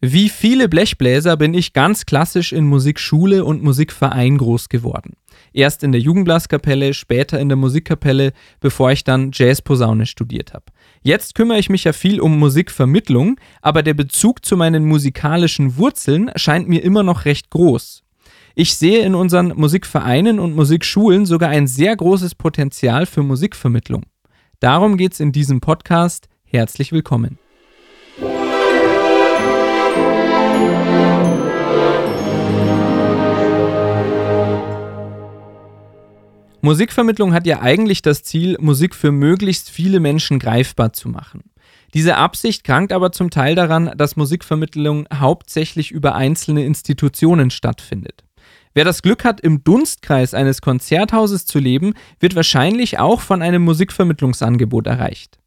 Wie viele Blechbläser bin ich ganz klassisch in Musikschule und Musikverein groß geworden. Erst in der Jugendblaskapelle, später in der Musikkapelle, bevor ich dann Jazzposaune studiert habe. Jetzt kümmere ich mich ja viel um Musikvermittlung, aber der Bezug zu meinen musikalischen Wurzeln scheint mir immer noch recht groß. Ich sehe in unseren Musikvereinen und Musikschulen sogar ein sehr großes Potenzial für Musikvermittlung. Darum geht es in diesem Podcast. Herzlich willkommen. Musikvermittlung hat ja eigentlich das Ziel, Musik für möglichst viele Menschen greifbar zu machen. Diese Absicht krankt aber zum Teil daran, dass Musikvermittlung hauptsächlich über einzelne Institutionen stattfindet. Wer das Glück hat, im Dunstkreis eines Konzerthauses zu leben, wird wahrscheinlich auch von einem Musikvermittlungsangebot erreicht.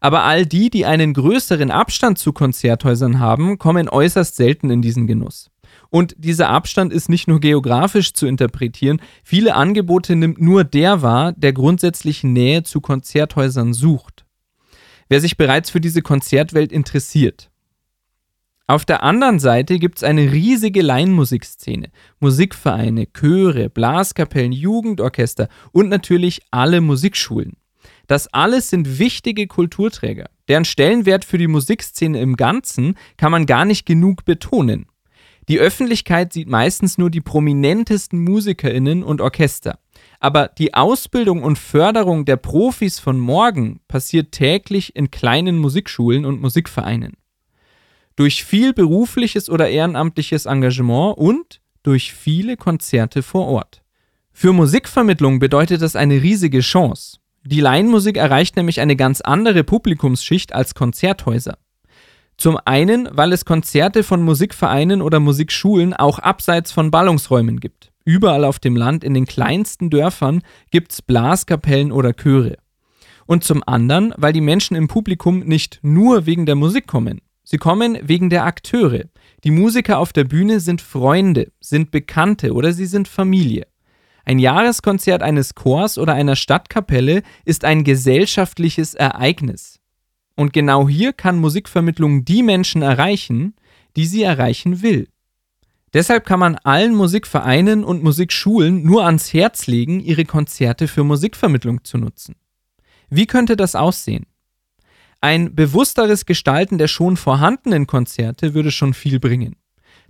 Aber all die, die einen größeren Abstand zu Konzerthäusern haben, kommen äußerst selten in diesen Genuss. Und dieser Abstand ist nicht nur geografisch zu interpretieren, viele Angebote nimmt nur der wahr, der grundsätzlich Nähe zu Konzerthäusern sucht. Wer sich bereits für diese Konzertwelt interessiert. Auf der anderen Seite gibt es eine riesige Laienmusikszene, Musikvereine, Chöre, Blaskapellen, Jugendorchester und natürlich alle Musikschulen. Das alles sind wichtige Kulturträger. Deren Stellenwert für die Musikszene im Ganzen kann man gar nicht genug betonen. Die Öffentlichkeit sieht meistens nur die prominentesten Musikerinnen und Orchester. Aber die Ausbildung und Förderung der Profis von morgen passiert täglich in kleinen Musikschulen und Musikvereinen. Durch viel berufliches oder ehrenamtliches Engagement und durch viele Konzerte vor Ort. Für Musikvermittlung bedeutet das eine riesige Chance. Die Laienmusik erreicht nämlich eine ganz andere Publikumsschicht als Konzerthäuser. Zum einen, weil es Konzerte von Musikvereinen oder Musikschulen auch abseits von Ballungsräumen gibt. Überall auf dem Land, in den kleinsten Dörfern, gibt es Blaskapellen oder Chöre. Und zum anderen, weil die Menschen im Publikum nicht nur wegen der Musik kommen. Sie kommen wegen der Akteure. Die Musiker auf der Bühne sind Freunde, sind Bekannte oder sie sind Familie. Ein Jahreskonzert eines Chors oder einer Stadtkapelle ist ein gesellschaftliches Ereignis. Und genau hier kann Musikvermittlung die Menschen erreichen, die sie erreichen will. Deshalb kann man allen Musikvereinen und Musikschulen nur ans Herz legen, ihre Konzerte für Musikvermittlung zu nutzen. Wie könnte das aussehen? Ein bewussteres Gestalten der schon vorhandenen Konzerte würde schon viel bringen.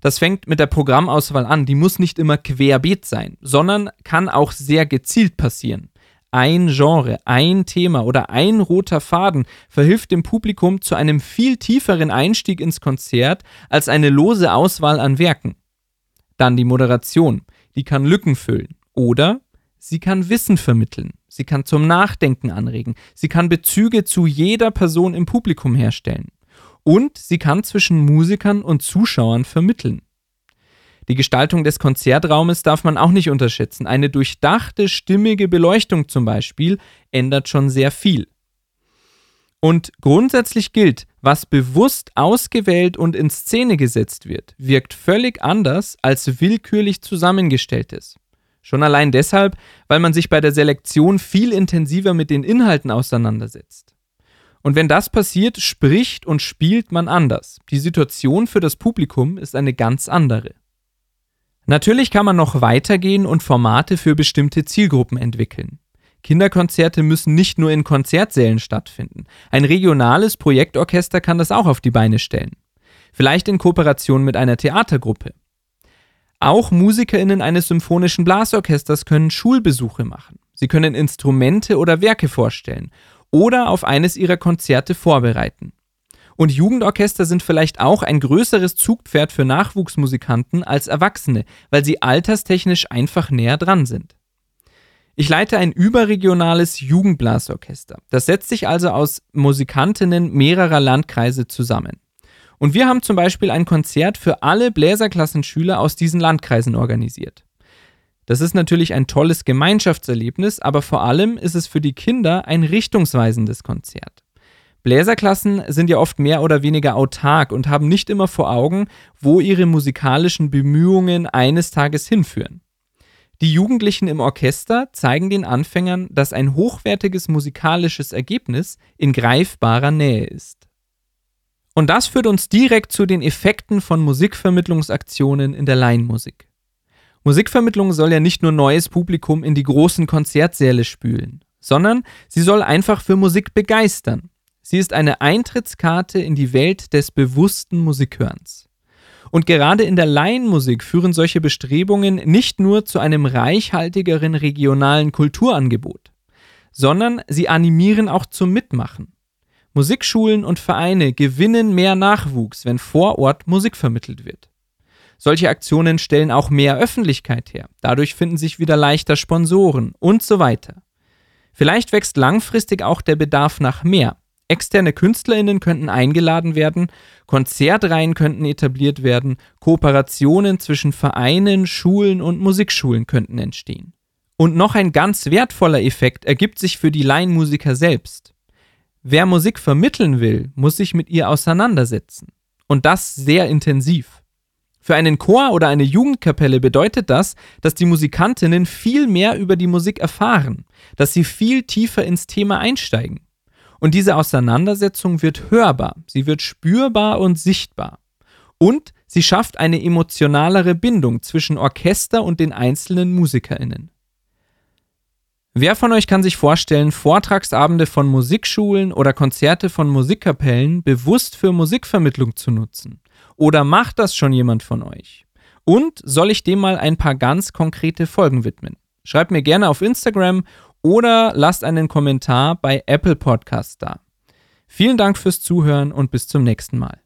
Das fängt mit der Programmauswahl an. Die muss nicht immer querbeet sein, sondern kann auch sehr gezielt passieren ein Genre, ein Thema oder ein roter Faden verhilft dem Publikum zu einem viel tieferen Einstieg ins Konzert als eine lose Auswahl an Werken. Dann die Moderation, die kann Lücken füllen. Oder sie kann Wissen vermitteln, sie kann zum Nachdenken anregen, sie kann Bezüge zu jeder Person im Publikum herstellen. Und sie kann zwischen Musikern und Zuschauern vermitteln. Die Gestaltung des Konzertraumes darf man auch nicht unterschätzen. Eine durchdachte, stimmige Beleuchtung zum Beispiel ändert schon sehr viel. Und grundsätzlich gilt, was bewusst ausgewählt und in Szene gesetzt wird, wirkt völlig anders als willkürlich zusammengestelltes. Schon allein deshalb, weil man sich bei der Selektion viel intensiver mit den Inhalten auseinandersetzt. Und wenn das passiert, spricht und spielt man anders. Die Situation für das Publikum ist eine ganz andere. Natürlich kann man noch weitergehen und Formate für bestimmte Zielgruppen entwickeln. Kinderkonzerte müssen nicht nur in Konzertsälen stattfinden. Ein regionales Projektorchester kann das auch auf die Beine stellen. Vielleicht in Kooperation mit einer Theatergruppe. Auch Musikerinnen eines symphonischen Blasorchesters können Schulbesuche machen. Sie können Instrumente oder Werke vorstellen oder auf eines ihrer Konzerte vorbereiten. Und Jugendorchester sind vielleicht auch ein größeres Zugpferd für Nachwuchsmusikanten als Erwachsene, weil sie alterstechnisch einfach näher dran sind. Ich leite ein überregionales Jugendblasorchester. Das setzt sich also aus Musikantinnen mehrerer Landkreise zusammen. Und wir haben zum Beispiel ein Konzert für alle Bläserklassenschüler aus diesen Landkreisen organisiert. Das ist natürlich ein tolles Gemeinschaftserlebnis, aber vor allem ist es für die Kinder ein richtungsweisendes Konzert. Bläserklassen sind ja oft mehr oder weniger autark und haben nicht immer vor Augen, wo ihre musikalischen Bemühungen eines Tages hinführen. Die Jugendlichen im Orchester zeigen den Anfängern, dass ein hochwertiges musikalisches Ergebnis in greifbarer Nähe ist. Und das führt uns direkt zu den Effekten von Musikvermittlungsaktionen in der Laienmusik. Musikvermittlung soll ja nicht nur neues Publikum in die großen Konzertsäle spülen, sondern sie soll einfach für Musik begeistern. Sie ist eine Eintrittskarte in die Welt des bewussten Musikhörens. Und gerade in der Laienmusik führen solche Bestrebungen nicht nur zu einem reichhaltigeren regionalen Kulturangebot, sondern sie animieren auch zum Mitmachen. Musikschulen und Vereine gewinnen mehr Nachwuchs, wenn vor Ort Musik vermittelt wird. Solche Aktionen stellen auch mehr Öffentlichkeit her. Dadurch finden sich wieder leichter Sponsoren und so weiter. Vielleicht wächst langfristig auch der Bedarf nach mehr. Externe KünstlerInnen könnten eingeladen werden, Konzertreihen könnten etabliert werden, Kooperationen zwischen Vereinen, Schulen und Musikschulen könnten entstehen. Und noch ein ganz wertvoller Effekt ergibt sich für die Laienmusiker selbst. Wer Musik vermitteln will, muss sich mit ihr auseinandersetzen. Und das sehr intensiv. Für einen Chor oder eine Jugendkapelle bedeutet das, dass die Musikantinnen viel mehr über die Musik erfahren, dass sie viel tiefer ins Thema einsteigen. Und diese Auseinandersetzung wird hörbar, sie wird spürbar und sichtbar. Und sie schafft eine emotionalere Bindung zwischen Orchester und den einzelnen Musikerinnen. Wer von euch kann sich vorstellen, Vortragsabende von Musikschulen oder Konzerte von Musikkapellen bewusst für Musikvermittlung zu nutzen? Oder macht das schon jemand von euch? Und soll ich dem mal ein paar ganz konkrete Folgen widmen? Schreibt mir gerne auf Instagram oder lasst einen Kommentar bei Apple Podcasts da. Vielen Dank fürs Zuhören und bis zum nächsten Mal.